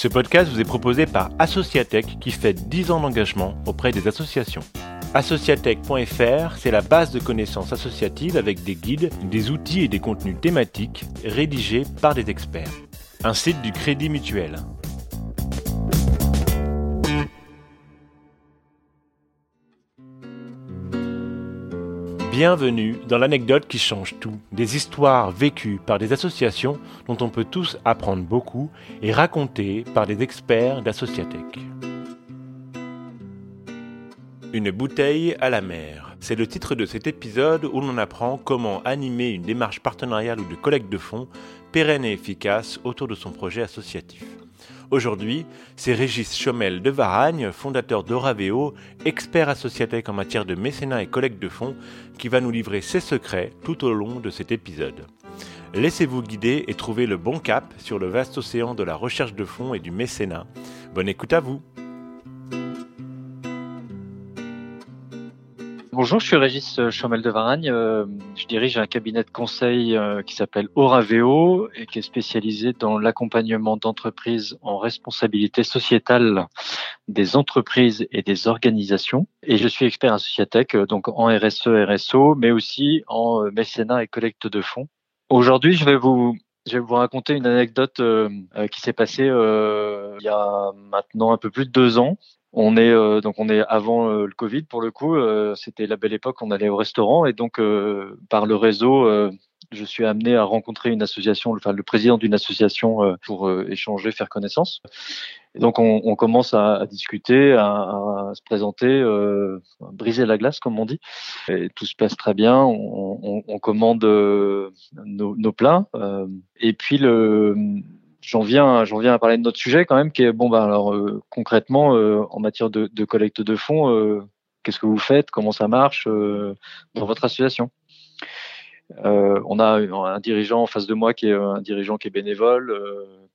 Ce podcast vous est proposé par Associatech qui fait 10 ans d'engagement auprès des associations. Associatech.fr, c'est la base de connaissances associatives avec des guides, des outils et des contenus thématiques rédigés par des experts. Un site du Crédit Mutuel. Bienvenue dans l'anecdote qui change tout, des histoires vécues par des associations dont on peut tous apprendre beaucoup et racontées par des experts d'Associatech. Une bouteille à la mer. C'est le titre de cet épisode où l'on apprend comment animer une démarche partenariale ou de collecte de fonds pérenne et efficace autour de son projet associatif. Aujourd'hui, c'est Régis Chomel de Varagne, fondateur d'Oraveo, expert associatek en matière de mécénat et collecte de fonds, qui va nous livrer ses secrets tout au long de cet épisode. Laissez-vous guider et trouver le bon cap sur le vaste océan de la recherche de fonds et du mécénat. Bonne écoute à vous Bonjour, je suis Régis euh, Chomel de Varagne. Euh, je dirige un cabinet de conseil euh, qui s'appelle Oraveo et qui est spécialisé dans l'accompagnement d'entreprises en responsabilité sociétale des entreprises et des organisations. Et je suis expert associatech, donc en RSE, RSO, mais aussi en mécénat et collecte de fonds. Aujourd'hui, je vais vous je vais vous raconter une anecdote qui s'est passée il y a maintenant un peu plus de deux ans. On est euh, donc on est avant euh, le Covid pour le coup. Euh, c'était la belle époque. On allait au restaurant et donc par le réseau, je suis amené à rencontrer une association, enfin le président d'une association pour échanger, faire connaissance. Et donc on, on commence à, à discuter, à, à, se présenter, briser la glace comme on dit. Et tout se passe très bien. On, on, on commande nos, nos, plats et puis le j'en viens, j'en viens à parler de notre sujet quand même, qui est bon. Bah alors euh, concrètement, euh, en matière de, de, collecte de fonds, euh, qu'est-ce que vous faites? Comment ça marche dans votre association? On a un dirigeant en face de moi qui est un dirigeant qui est bénévole,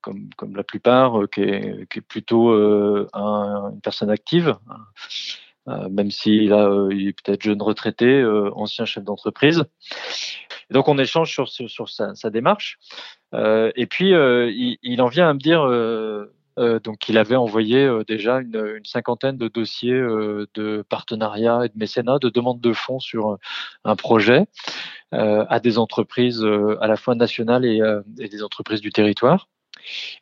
comme comme la plupart, qui est, qui est plutôt un, une personne active. même s'il a, il est peut-être jeune retraité, ancien chef d'entreprise. donc on échange sur, sur, sur sa, sa, démarche. Euh, et puis, euh, il, en vient à me dire euh, donc qu'il avait envoyé déjà une, cinquantaine de dossiers de partenariat et de mécénat, de demande de fonds sur un projet à des entreprises à la fois nationales et, des entreprises du territoire.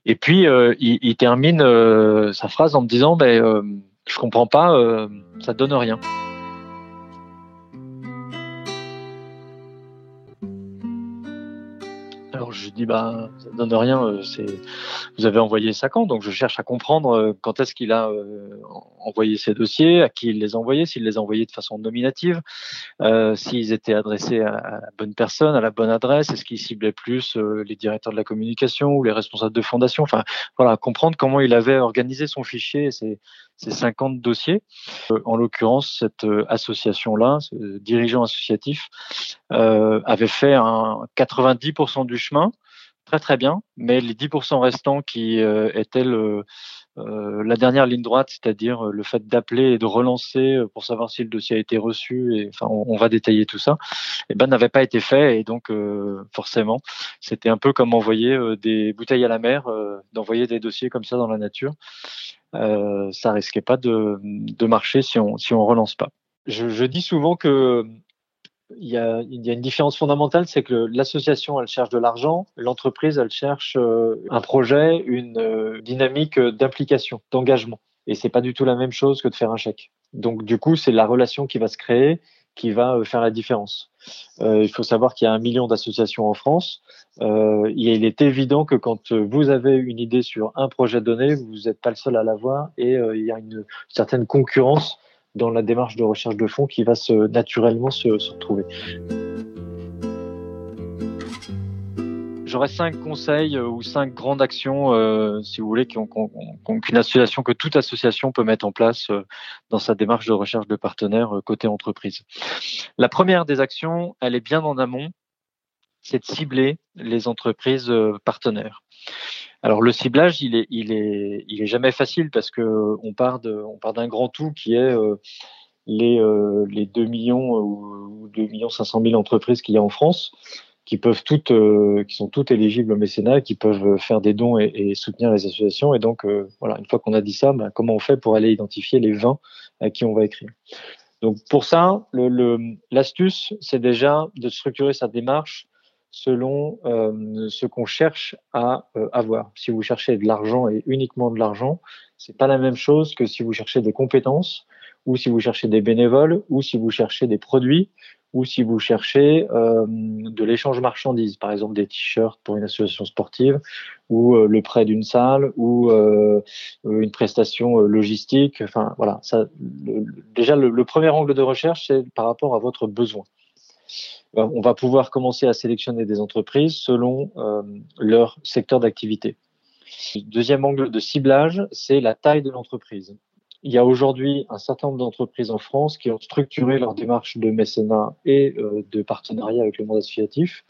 Et puis il, termine sa phrase en me disant ben je comprends pas, ça donne rien. Dis bah ça donne rien. Euh, c'est vous avez envoyé ça quand Donc je cherche à comprendre euh, quand est-ce qu'il a euh, envoyé ces dossiers, à qui il les a envoyés, s'il les a envoyés de façon nominative, euh, s'ils étaient adressés à, la bonne personne, à la bonne adresse, est-ce qu'il ciblait plus les directeurs de la communication ou les responsables de fondation. Enfin voilà, comprendre comment il avait organisé son fichier, ses, ses 50 dossiers. en l'occurrence, cette association-là, ce dirigeant associatif, avait fait un 90% du chemin. Très très bien, mais les 10% restants qui euh, étaient le, euh, la dernière ligne droite, c'est-à-dire euh, le fait d'appeler et de relancer pour savoir si le dossier a été reçu, et enfin on, va détailler tout ça, eh ben n'avait pas été fait. Et donc forcément c'était un peu comme envoyer des bouteilles à la mer, d'envoyer des dossiers comme ça dans la nature, ça risquait pas de, marcher si on si relance pas. Je, dis souvent que il y, a, y a une différence fondamentale, c'est que l'association, elle cherche de l'argent, l'entreprise, elle cherche euh, un projet, une euh, dynamique d'implication, d'engagement. Et c'est pas du tout la même chose que de faire un chèque. Donc du coup, c'est la relation qui va se créer qui va euh, faire la différence. Euh, il faut savoir qu'il y a un million d'associations en France. Euh, il est évident que quand vous avez une idée sur un projet donné, vous n'êtes pas le seul à l'avoir et il y a une certaine concurrence dans la démarche de recherche de fonds qui va naturellement se, se retrouver. J'aurais cinq conseils euh, ou cinq grandes actions, euh, si vous voulez, qu'une association, que toute association peut mettre en place euh, dans sa démarche de recherche de partenaires côté entreprise. La première des actions, elle est bien en amont, c'est de cibler les entreprises partenaires. Alors le ciblage, il est, il est, il est jamais facile parce que on part de, on part d'un grand tout qui est les, les 2 millions ou 2 millions 500 000 entreprises qu'il y a en France. Qui peuvent toutes, euh, qui sont toutes éligibles au mécénat, qui peuvent faire des dons et, soutenir les associations. Et donc, euh, voilà, une fois qu'on a dit ça, ben, comment on fait pour aller identifier les 20 à qui on va écrire? Donc, pour ça, l'astuce, c'est déjà de structurer sa démarche selon euh, ce qu'on cherche à avoir. Si vous cherchez de l'argent et uniquement de l'argent, c'est pas la même chose que si vous cherchez des compétences ou si vous cherchez des bénévoles ou si vous cherchez des produits ou si vous cherchez euh, de l'échange marchandises, par exemple des t-shirts pour une association sportive, ou euh, le prêt d'une salle, ou euh, une prestation logistique. Enfin, voilà. Déjà, le, premier angle de recherche, c'est par rapport à votre besoin. On va pouvoir commencer à sélectionner des entreprises selon leur secteur d'activité. Deuxième angle de ciblage, c'est la taille de l'entreprise il y a aujourd'hui un certain nombre d'entreprises en France qui ont structuré leur démarche de mécénat et euh, de partenariat avec le monde associatif,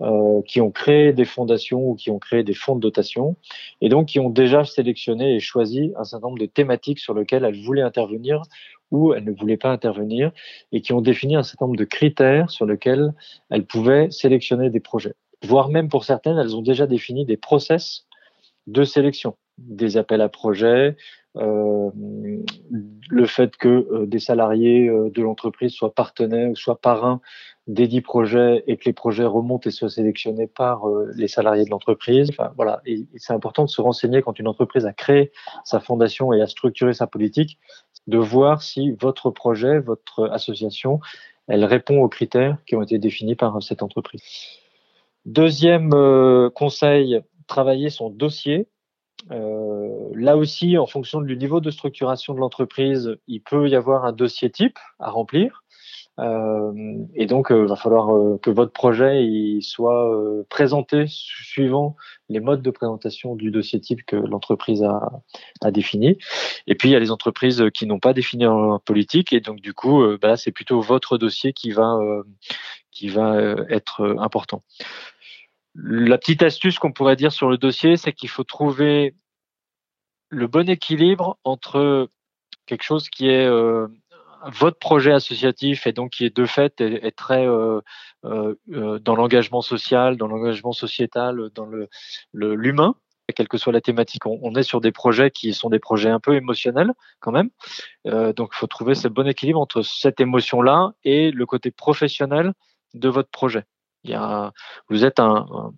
euh, qui ont créé des fondations ou qui ont créé des fonds de dotation, et donc qui ont déjà sélectionné et choisi un certain nombre de thématiques sur lesquelles elles voulaient intervenir ou elles ne voulaient pas intervenir, et qui ont défini un certain nombre de critères sur lesquels elles pouvaient sélectionner des projets. Voire même pour certaines, elles ont déjà défini des process de sélection, des appels à projets, le fait que euh, des salariés euh, de l'entreprise soient partenaires ou soient parrains des dix projets et que les projets remontent et soient sélectionnés par les salariés de l'entreprise. Enfin, voilà, et, c'est important de se renseigner quand une entreprise a créé sa fondation et a structuré sa politique, de voir si votre projet, votre association, elle répond aux critères qui ont été définis par cette entreprise. Deuxième conseil, travailler son dossier. Euh, là aussi, en fonction du niveau de structuration de l'entreprise, il peut y avoir un dossier type à remplir. Euh, et donc, il euh, va falloir euh, que votre projet soit présenté suivant les modes de présentation du dossier type que l'entreprise a, a, défini. Et puis, il y a les entreprises qui n'ont pas défini en politique, et donc du coup, bah c'est plutôt votre dossier qui va qui va être important. La petite astuce qu'on pourrait dire sur le dossier, c'est qu'il faut trouver le bon équilibre entre quelque chose qui est euh, votre projet associatif et donc qui est de fait est, très euh, euh, dans l'engagement social, dans l'engagement sociétal, dans le l'humain, quelle que soit la thématique. On, est sur des projets qui sont des projets un peu émotionnels quand même. donc il faut trouver ce bon équilibre entre cette émotion-là et le côté professionnel de votre projet. Il y a, vous êtes un, un,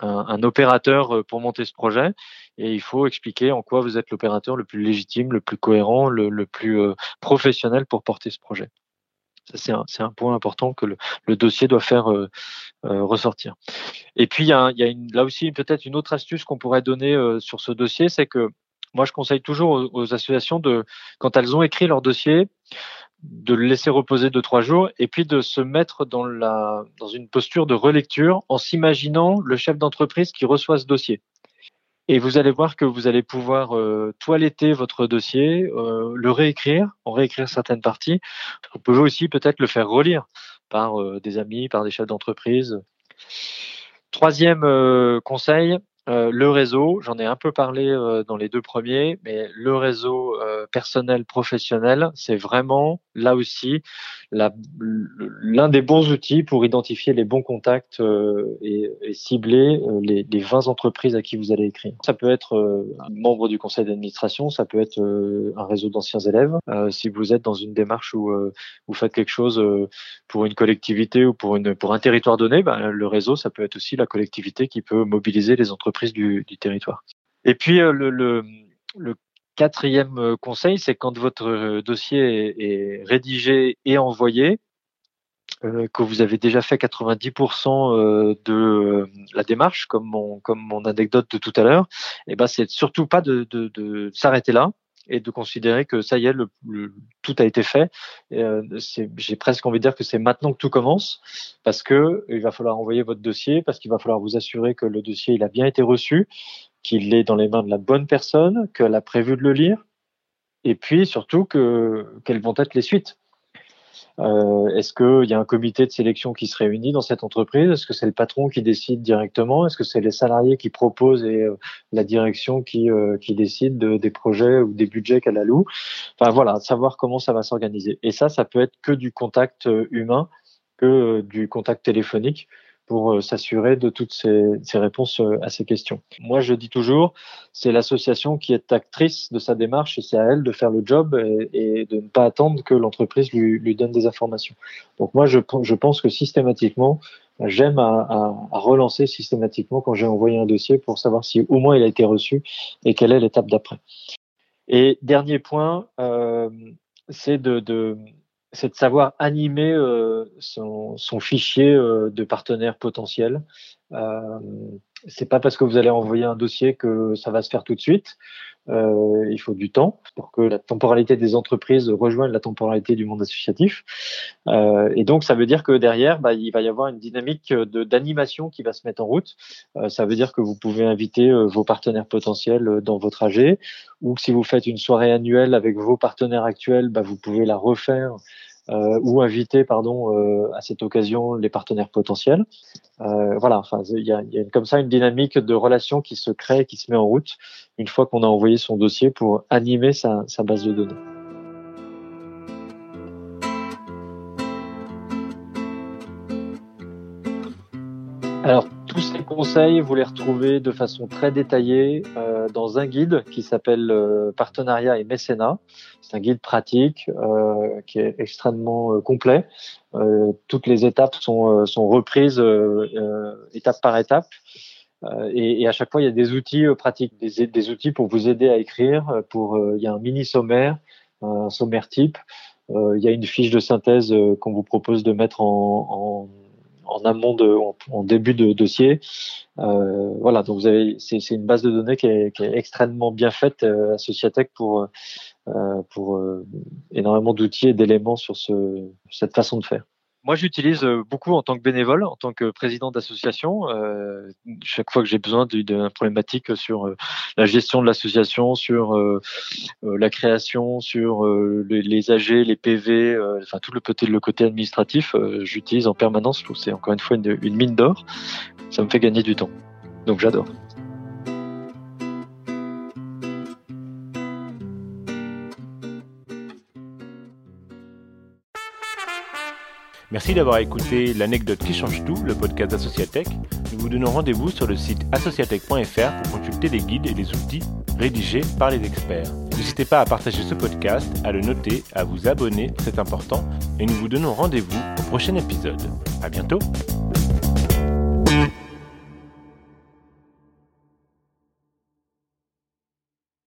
un, opérateur euh, pour monter ce projet et il faut expliquer en quoi vous êtes l'opérateur le plus légitime, le plus cohérent, le, le plus euh, professionnel pour porter ce projet. C'est un, un, point important que le, le dossier doit faire euh, ressortir. Et puis, il y a, il y a une, là aussi peut-être une autre astuce qu'on pourrait donner sur ce dossier, c'est que moi, je conseille toujours aux, associations de, quand elles ont écrit leur dossier, de le laisser reposer deux trois jours et puis de se mettre dans la dans une posture de relecture en s'imaginant le chef d'entreprise qui reçoit ce dossier. Et vous allez voir que vous allez pouvoir euh, toiletter votre dossier, euh, le réécrire, en réécrire certaines parties. Vous pouvez aussi peut-être le faire relire par euh, des amis, par des chefs d'entreprise. Troisième conseil, euh, le réseau, j'en ai un peu parlé euh, dans les deux premiers, mais le réseau euh, personnel professionnel, c'est vraiment là aussi l'un des bons outils pour identifier les bons contacts et, et, cibler les, les, 20 entreprises à qui vous allez écrire. Ça peut être un membre du conseil d'administration, ça peut être un réseau d'anciens élèves. si vous êtes dans une démarche où vous faites quelque chose pour une collectivité ou pour, une, pour un territoire donné, ben, le réseau, ça peut être aussi la collectivité qui peut mobiliser les entreprises du, territoire. Et puis euh, le, quatrième euh, conseil, c'est quand votre euh, dossier est, rédigé et envoyé, que vous avez déjà fait 90% de la démarche, comme mon, anecdote de tout à l'heure, et eh ben c'est surtout pas de, s'arrêter là et de considérer que ça y est, tout a été fait. J'ai presque envie de dire que c'est maintenant que tout commence, parce que il va falloir envoyer votre dossier, parce qu'il va falloir vous assurer que le dossier a bien été reçu, qu'il est dans les mains de la bonne personne, qu'elle a prévu de le lire, et puis surtout que quelles vont être les suites. Euh, Est-ce qu'il y a un comité de sélection qui se réunit dans cette entreprise? Est-ce que c'est le patron qui décide directement? Est-ce que c'est les salariés qui proposent et euh, la direction qui, euh, qui décide de, des projets ou des budgets qu'elle alloue? Enfin voilà, savoir comment ça va s'organiser. Et ça, ça peut être que du contact humain, que du contact téléphonique pour s'assurer de toutes ces, ces, réponses à ces questions. Moi, je dis toujours, c'est l'association qui est actrice de sa démarche et c'est à elle de faire le job et, et de ne pas attendre que l'entreprise lui, lui, donne des informations. Donc moi, je, je pense que systématiquement, j'aime à, à, à, relancer systématiquement quand j'ai envoyé un dossier pour savoir si au moins il a été reçu et quelle est l'étape d'après. Et dernier point, euh, c'est de, de c'est de savoir animer euh, son, fichier euh, de partenaires potentiels. Euh, c'est pas parce que vous allez envoyer un dossier que ça va se faire tout de suite. Euh, il faut du temps pour que la temporalité des entreprises rejoigne la temporalité du monde associatif. Euh, et donc, ça veut dire que derrière, bah, il va y avoir une dynamique d'animation qui va se mettre en route. Euh, ça veut dire que vous pouvez inviter euh, vos partenaires potentiels dans votre AG, ou que si vous faites une soirée annuelle avec vos partenaires actuels, bah, vous pouvez la refaire euh, ou inviter pardon euh, à cette occasion les partenaires potentiels. Euh, voilà, enfin il y a, y a, comme ça une dynamique de relation qui se crée, qui se met en route une fois qu'on a envoyé son dossier pour animer sa, sa base de données. Alors tous ces conseils, vous les retrouvez de façon très détaillée dans un guide qui s'appelle euh, Partenariat et mécénat. C'est un guide pratique euh, qui est extrêmement euh, complet. Toutes les étapes sont, reprises étape par étape. Et, à chaque fois, il y a des outils pratiques, des, outils pour vous aider à écrire. Il y a un mini sommaire, un sommaire type. il y a une fiche de synthèse qu'on vous propose de mettre en en amont de, en, début de dossier. Euh, voilà, donc vous avez, c'est, une base de données qui est, qui est extrêmement bien faite euh, à Sociatech pour euh, pour euh, énormément d'outils et d'éléments sur ce, cette façon de faire. Moi, j'utilise euh, beaucoup en tant que bénévole, en tant que président d'association. Euh, chaque fois que j'ai besoin d'une problématique sur euh, la gestion de l'association, sur euh, euh la création, sur les, les, AG, les PV, enfin tout le côté, le côté administratif, j'utilise en permanence. Trouve c'est encore une fois une, une mine d'or. Ça me fait gagner du temps. Donc j'adore. Merci d'avoir écouté l'anecdote qui change tout, le podcast d'Associatech. Nous vous donnons rendez-vous sur le site associatech.fr pour consulter les guides et les outils rédigés par les experts. N'hésitez pas à partager ce podcast, à le noter, à vous abonner, c'est important, et nous vous donnons rendez-vous au prochain épisode. À bientôt!